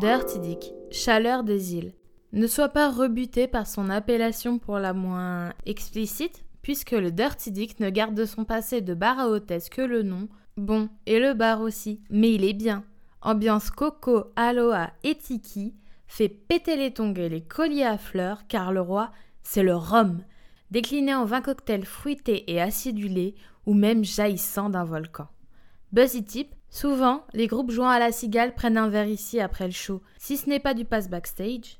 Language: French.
Dirty chaleur des îles. Ne sois pas rebuté par son appellation pour la moins explicite, puisque le Dirty Dick ne garde de son passé de bar à hôtesse que le nom, bon, et le bar aussi, mais il est bien. Ambiance coco, aloha et tiki, fait péter les tongs et les colliers à fleurs, car le roi, c'est le rhum, décliné en 20 cocktails fruités et acidulés, ou même jaillissant d'un volcan. Buzzy Tip, souvent, les groupes jouant à la cigale prennent un verre ici après le show. Si ce n'est pas du pass backstage,